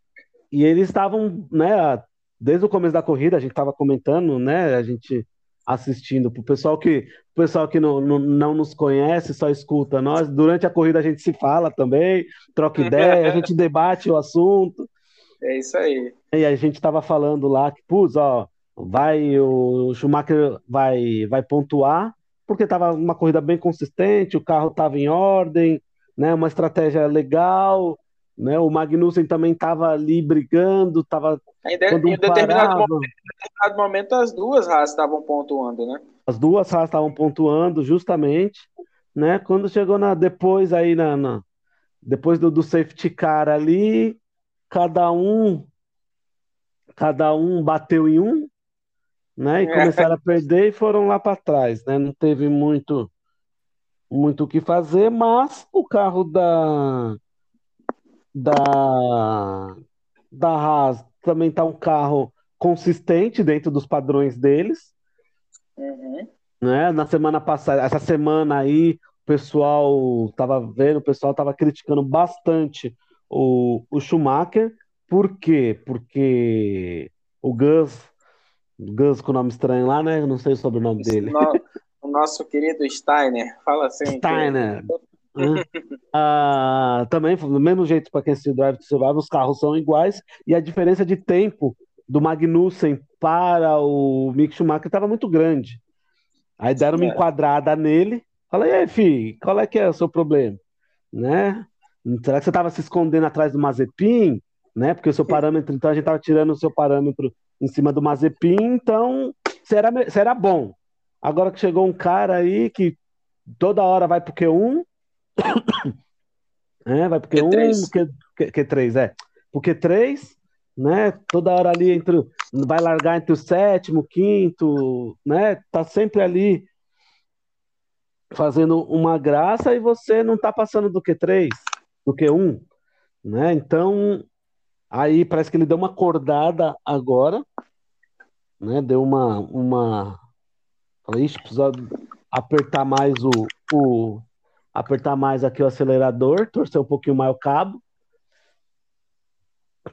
e eles estavam, né, desde o começo da corrida, a gente estava comentando, né, a gente assistindo, para o pessoal que, pessoal que não, não, não, nos conhece, só escuta nós, durante a corrida a gente se fala também, troca ideia, a gente debate o assunto. É isso aí. E a gente estava falando lá que, putz, ó, vai o Schumacher vai vai pontuar porque estava uma corrida bem consistente, o carro estava em ordem, né, uma estratégia legal, né, o Magnussen também estava ali brigando, estava em, de, em determinado, momento, determinado, momento, as duas raças estavam pontuando, né? As duas raças estavam pontuando justamente, né? Quando chegou na depois aí na, na depois do, do safety car ali, cada um cada um bateu em um, né? E é. começaram a perder e foram lá para trás, né? Não teve muito muito o que fazer, mas o carro da da da Haas também tá um carro consistente dentro dos padrões deles. Uhum. Né? Na semana passada, essa semana aí, o pessoal tava vendo, o pessoal tava criticando bastante o, o Schumacher. Por quê? Porque o Gus, Gus com o nome estranho lá, né? Eu não sei sobre o nome dele. o nosso querido Steiner, fala assim. Steiner. Que... ah, também, do mesmo jeito para quem se Drive to Survive, os carros são iguais e a diferença de tempo do Magnussen para o Mick Schumacher estava muito grande. Aí deram uma é. enquadrada nele. Falei, e aí, filho, qual é que é o seu problema? Né? Será que você estava se escondendo atrás do Mazepin? Né? Porque o seu parâmetro, então a gente estava tirando o seu parâmetro em cima do Mazepin, então você era bom. Agora que chegou um cara aí que toda hora vai pro Q1, é, vai pro Q1, Q, Q, Q3, é. Pro Q3, né? Toda hora ali entre vai largar entre o sétimo, quinto, né? Tá sempre ali fazendo uma graça e você não tá passando do Q3, do Q1, né? Então, aí parece que ele deu uma acordada agora, né? Deu uma uma falei, precisa apertar mais o, o apertar mais aqui o acelerador, torcer um pouquinho mais o cabo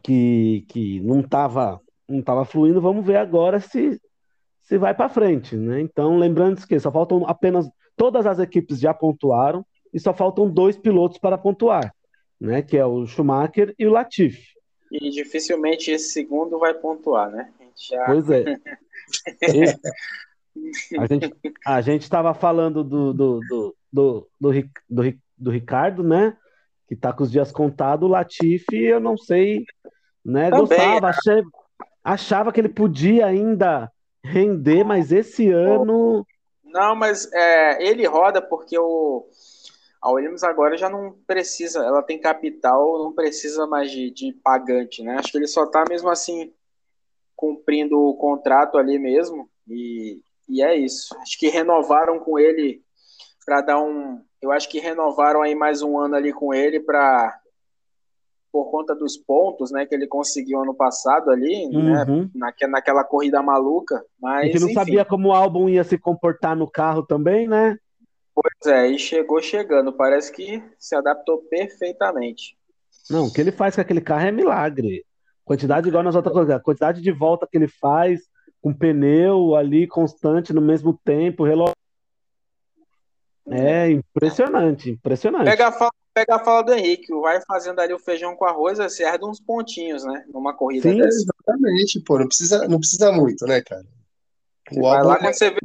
que, que não estava não tava fluindo, vamos ver agora se, se vai para frente, né? Então, lembrando que só faltam apenas todas as equipes já pontuaram e só faltam dois pilotos para pontuar, né? Que é o Schumacher e o Latifi. E dificilmente esse segundo vai pontuar, né? Já... Pois é. a gente a gente estava falando do do, do, do, do, do, do Ricardo, né? que está com os dias contados, o Latifi, eu não sei, né? Também, Gostava, né? achei, achava que ele podia ainda render, mas esse ano. Não, mas é, ele roda porque o. A Williams agora já não precisa, ela tem capital, não precisa mais de, de pagante, né? Acho que ele só está mesmo assim cumprindo o contrato ali mesmo e, e é isso. Acho que renovaram com ele para dar um, eu acho que renovaram aí mais um ano ali com ele para por conta dos pontos, né, que ele conseguiu ano passado ali, né, uhum. né, naque, naquela corrida maluca, mas a gente não enfim. sabia como o álbum ia se comportar no carro também, né? Pois é, e chegou chegando, parece que se adaptou perfeitamente. Não, o que ele faz com aquele carro é milagre. Quantidade igual nas outras coisas, a quantidade de volta que ele faz com pneu ali constante no mesmo tempo, relógio é impressionante, impressionante. Pega a fala, pega a fala do Henrique, vai fazendo ali o feijão com arroz, você uns pontinhos, né? Numa corrida Sim, dessa. exatamente, pô, não precisa, não precisa muito, né, cara? O vai lá, quando você vê,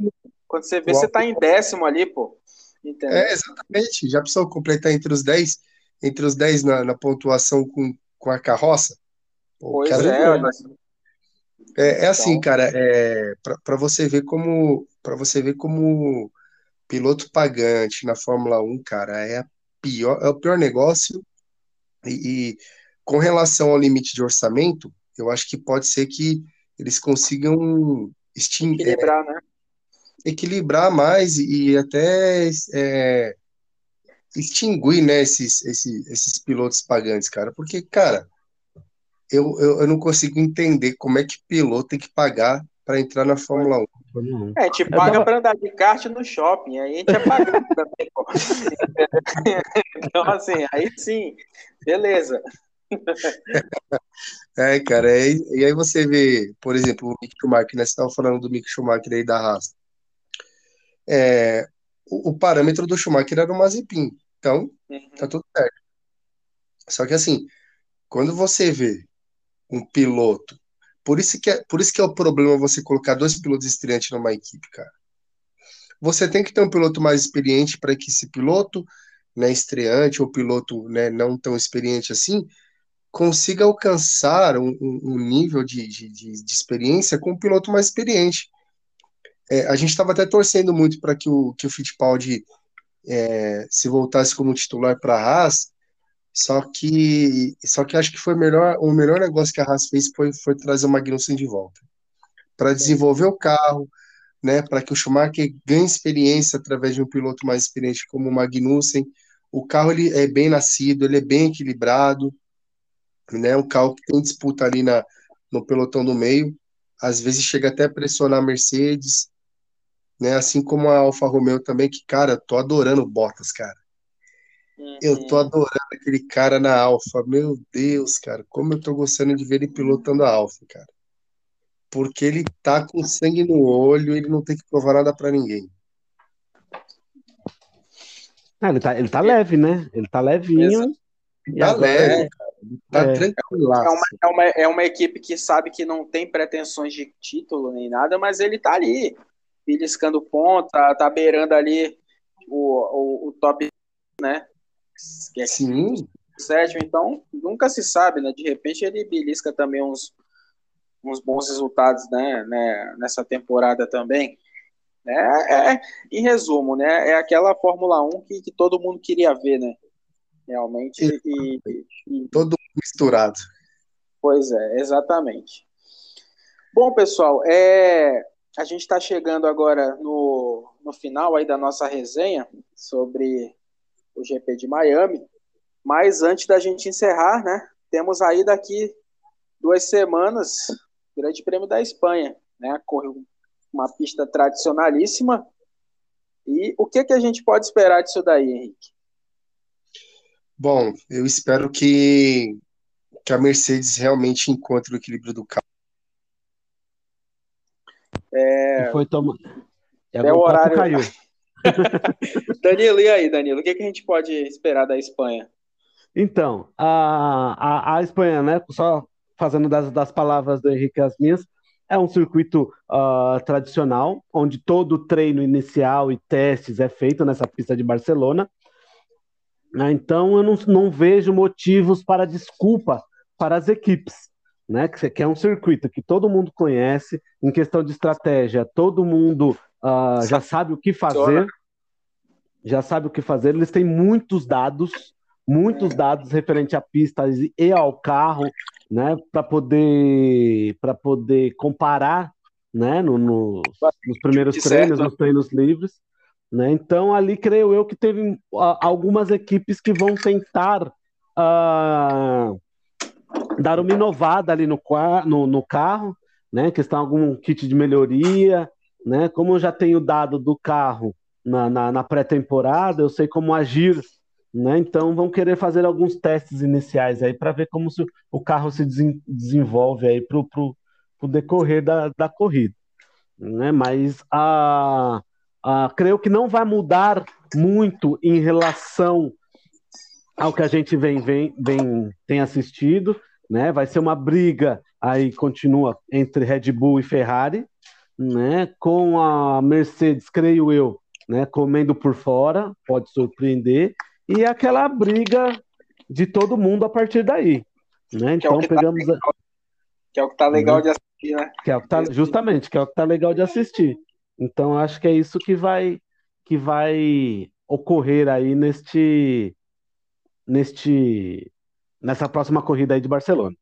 quando você, vê você tá em décimo ali, pô. Entendeu? É, exatamente, já precisou completar entre os 10, entre os 10 na, na pontuação com, com a carroça? Pô, pois é, mas... é, é assim, então... cara, é, para você ver como para você ver como piloto pagante na Fórmula 1, cara, é, a pior, é o pior negócio. E, e com relação ao limite de orçamento, eu acho que pode ser que eles consigam extinguir, equilibrar, é, né? equilibrar mais e até é, extinguir né, esses, esses, esses pilotos pagantes, cara. Porque, cara, eu, eu, eu não consigo entender como é que piloto tem que pagar para entrar na Fórmula 1. É, a gente paga tava... para andar de kart no shopping, aí a gente é pagado também, pô. então, assim, aí sim, beleza. É, cara, é, e aí você vê, por exemplo, o Mick Schumacher, né? Você estava falando do Mick Schumacher aí da Haas. É, o, o, parâmetro do Schumacher era o Mazepin, então uhum. tá tudo certo. Só que assim, quando você vê um piloto por isso que é, por isso que é o problema você colocar dois pilotos estreantes numa equipe, cara. Você tem que ter um piloto mais experiente para que esse piloto, né, estreante ou piloto, né, não tão experiente assim, consiga alcançar um, um nível de, de, de, experiência com um piloto mais experiente. É, a gente estava até torcendo muito para que o, que o Fittipaldi é, se voltasse como titular para a Haas, só que, só que acho que foi melhor, o melhor negócio que a Haas fez foi, foi trazer o Magnussen de volta. para desenvolver o carro, né, para que o Schumacher ganhe experiência através de um piloto mais experiente como o Magnussen. O carro ele é bem nascido, ele é bem equilibrado, né, um carro que tem disputa ali na, no pelotão do meio, às vezes chega até a pressionar a Mercedes, né, assim como a Alfa Romeo também, que, cara, tô adorando o Bottas, cara. Uhum. Eu tô adorando aquele cara na Alfa, meu Deus, cara, como eu tô gostando de ver ele pilotando a Alfa, cara porque ele tá com sangue no olho, ele não tem que provar nada para ninguém. Ah, ele, tá, ele tá leve, né? Ele tá levinho. Ele tá leve, é, cara. Ele tá é. tranquilo. É uma, é, uma, é uma equipe que sabe que não tem pretensões de título nem nada, mas ele tá ali, beliscando ponta, tá, tá beirando ali o, o, o top, né? É Sim. Sétimo, então nunca se sabe, né? De repente ele belisca também uns, uns bons resultados né, né, nessa temporada também. É, é, em resumo, né, é aquela Fórmula 1 que, que todo mundo queria ver, né? Realmente. E, e, todo misturado. Pois é, exatamente. Bom, pessoal, é, a gente está chegando agora no, no final aí da nossa resenha sobre o GP de Miami. Mas antes da gente encerrar, né, temos aí daqui duas semanas Grande Prêmio da Espanha, né? Correu uma pista tradicionalíssima. E o que, que a gente pode esperar disso daí, Henrique? Bom, eu espero que, que a Mercedes realmente encontre o equilíbrio do carro. É... foi tomando. É o horário. Caiu. Danilo, e aí, Danilo? O que, que a gente pode esperar da Espanha? Então, a, a, a Espanha, né? Só fazendo das, das palavras do Henrique as minhas, é um circuito uh, tradicional, onde todo o treino inicial e testes é feito nessa pista de Barcelona. Né? Então, eu não, não vejo motivos para desculpa para as equipes. Né? Que, é um circuito que todo mundo conhece, em questão de estratégia, todo mundo uh, já sabe o que fazer. Já sabe o que fazer. Eles têm muitos dados, muitos dados referente à pista e ao carro, né, para poder para poder comparar, né, no, no nos primeiros treinos, nos treinos livres, né? Então ali creio eu que teve uh, algumas equipes que vão tentar uh, dar uma inovada ali no, no, no carro, né? Que está algum kit de melhoria, né? Como eu já tenho dado do carro na, na, na pré-temporada, eu sei como agir né? Então vão querer fazer alguns testes iniciais aí para ver como o carro se desenvolve aí para o decorrer da, da corrida. Né? Mas a, a, creio que não vai mudar muito em relação ao que a gente vem, vem, vem tem assistido. Né? Vai ser uma briga aí continua entre Red Bull e Ferrari, né? Com a Mercedes, creio eu, né? Comendo por fora, pode surpreender e aquela briga de todo mundo a partir daí. Né? É então, é pegamos. Tá legal, que é o que tá legal né? de assistir, né? Que é o que tá, justamente, que é o que tá legal de assistir. Então, acho que é isso que vai, que vai ocorrer aí neste, neste, nessa próxima corrida aí de Barcelona.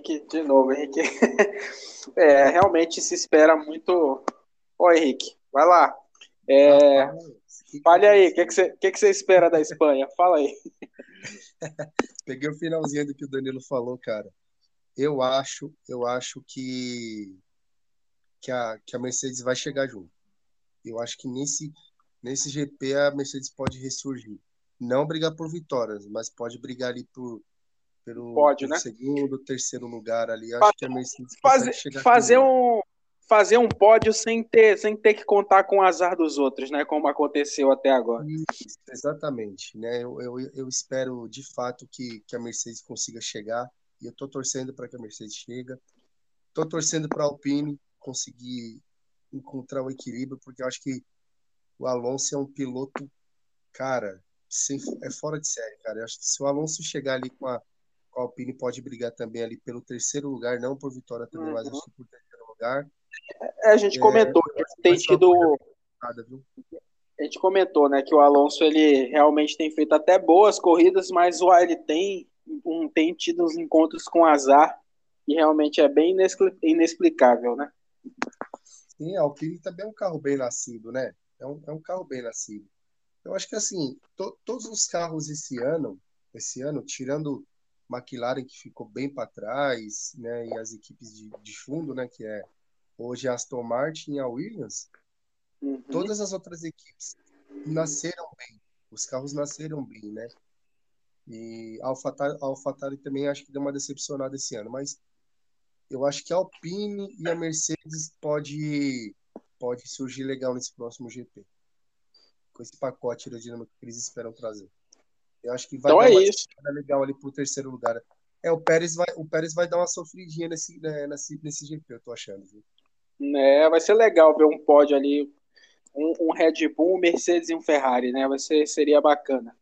Henrique, de novo, Henrique. É, realmente se espera muito. Ô, Henrique, vai lá. É, Fale aí, o que, que, você, que, que espera da Espanha? Fala aí. Peguei o finalzinho do que o Danilo falou, cara. Eu acho, eu acho que, que, a, que a Mercedes vai chegar junto. Eu acho que nesse, nesse GP a Mercedes pode ressurgir. Não brigar por vitórias, mas pode brigar ali por, pelo, pode, pelo né? segundo, terceiro lugar ali. Acho que a Mercedes fazer, fazer um fazer um pódio sem ter, sem ter que contar com o azar dos outros, né? Como aconteceu até agora. Isso, exatamente, né? Eu, eu, eu, espero de fato que, que a Mercedes consiga chegar e eu tô torcendo para que a Mercedes chegue. Tô torcendo para a Alpine conseguir encontrar o equilíbrio, porque eu acho que o Alonso é um piloto, cara, sem, é fora de série, cara. Eu acho que se o Alonso chegar ali com a, a Alpine, pode brigar também ali pelo terceiro lugar, não por vitória também, uhum. mas acho que por terceiro lugar. É, a gente é, comentou que tem tido. A gente comentou, né, que o Alonso ele realmente tem feito até boas corridas, mas o ele tem um tem tido uns encontros com azar que realmente é bem inexplicável, né? Sim, a Alpine também é um carro bem nascido, né? É um, é um carro bem nascido. Eu acho que assim, to, todos os carros esse ano, esse ano, tirando McLaren que ficou bem para trás, né, e as equipes de, de fundo, né, que é hoje a Aston Martin e a Williams, uhum. todas as outras equipes nasceram bem. Os carros nasceram bem, né? E a AlphaTauri, a AlphaTauri também acho que deu uma decepcionada esse ano, mas eu acho que a Alpine e a Mercedes pode pode surgir legal nesse próximo GP. Com esse pacote aerodinâmico que eles esperam trazer. Eu acho que vai então dar é uma isso. legal ali pro terceiro lugar. É, o Pérez vai, o Pérez vai dar uma sofridinha nesse, né, nesse, nesse GP, eu tô achando. Viu? É, vai ser legal ver um pódio ali, um, um, Red Bull, um Mercedes e um Ferrari, né? Vai ser, seria bacana.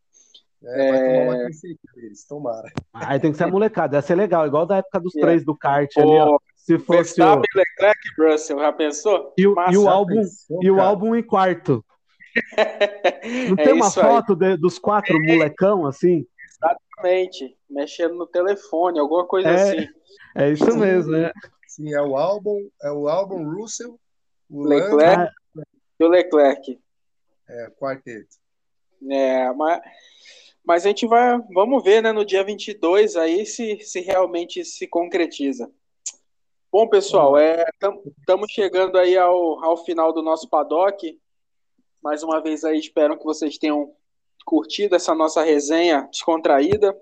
É, vai tomar uma deles, tomara. Aí tem que ser a molecada, ia ser legal, igual da época dos é. três do kart ali, ó. Se fosse Verstappen, o... Leclerc Russell, já pensou? E o, e o álbum, pensou, e o álbum em quarto. Não é tem uma foto de, dos quatro é. molecão assim? Exatamente, mexendo no telefone, alguma coisa é, assim. É isso sim, mesmo, né? Sim, é o álbum, é o álbum Russell, o Leclerc e o Leclerc. É, quarteto. É, mas, mas a gente vai, vamos ver, né, no dia 22 aí se, se realmente se concretiza. Bom, pessoal, estamos é, chegando aí ao, ao final do nosso paddock. Mais uma vez aí, espero que vocês tenham curtido essa nossa resenha descontraída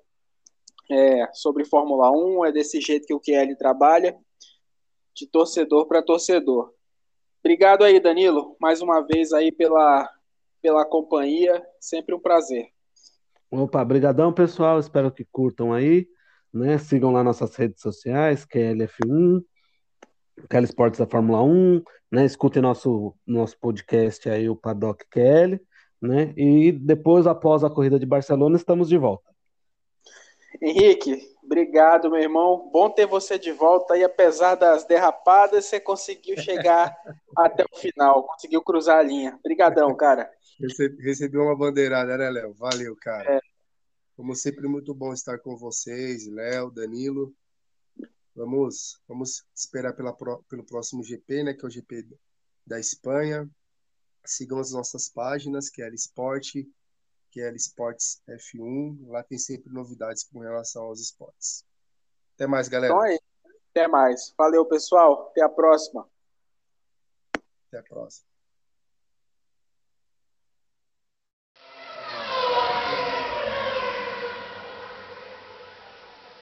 é, sobre Fórmula 1. É desse jeito que o QL trabalha, de torcedor para torcedor. Obrigado aí, Danilo, mais uma vez aí pela, pela companhia. Sempre um prazer. Opa, brigadão, pessoal. Espero que curtam aí. Né? Sigam lá nossas redes sociais, QLF1, Kelly Esportes da Fórmula 1, né? Escutem nosso, nosso podcast aí, o Paddock QL, né? E depois, após a corrida de Barcelona, estamos de volta. Henrique, obrigado, meu irmão. Bom ter você de volta e apesar das derrapadas, você conseguiu chegar até o final, conseguiu cruzar a linha. Obrigadão, cara. Recebi uma bandeirada, né, Léo? Valeu, cara. É. Como sempre, muito bom estar com vocês, Léo, Danilo. Vamos, vamos esperar pela, pelo próximo GP, né, que é o GP da Espanha. Sigam as nossas páginas, que é a Sport, que é a Esportes F1. Lá tem sempre novidades com relação aos esportes. Até mais, galera. Então aí. Até mais. Valeu, pessoal. Até a próxima. Até a próxima.